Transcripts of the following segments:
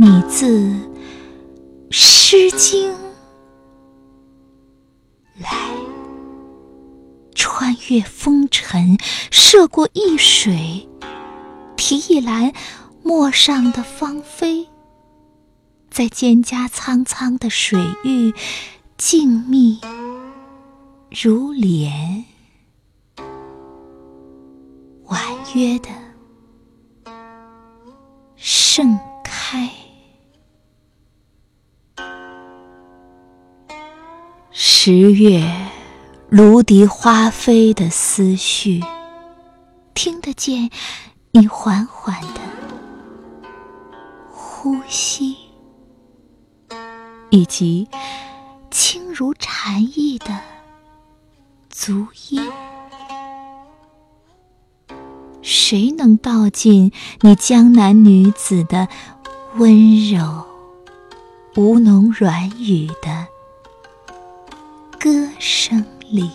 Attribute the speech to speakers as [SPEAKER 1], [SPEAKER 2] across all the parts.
[SPEAKER 1] 你自《诗经》来，穿越风尘，涉过易水，提一篮陌上的芳菲，在蒹葭苍苍的水域，静谧如莲，婉约的十月，芦荻花飞的思绪，听得见你缓缓的呼吸，以及轻如蝉翼的足音。谁能道尽你江南女子的温柔、吴侬软语的？歌声里，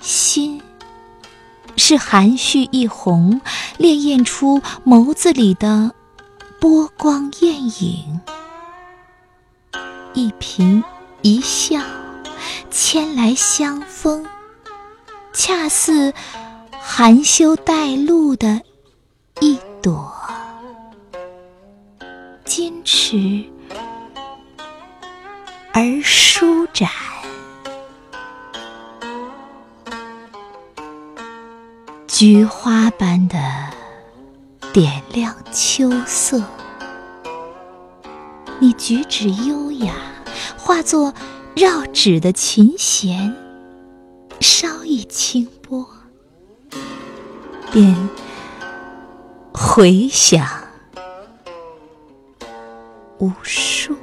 [SPEAKER 1] 心是含蓄一红，潋滟出眸子里的波光艳影。一颦一笑，牵来香风，恰似含羞带露的一朵矜持。而舒展，菊花般的点亮秋色。你举止优雅，化作绕指的琴弦，稍一轻拨，便回响无数。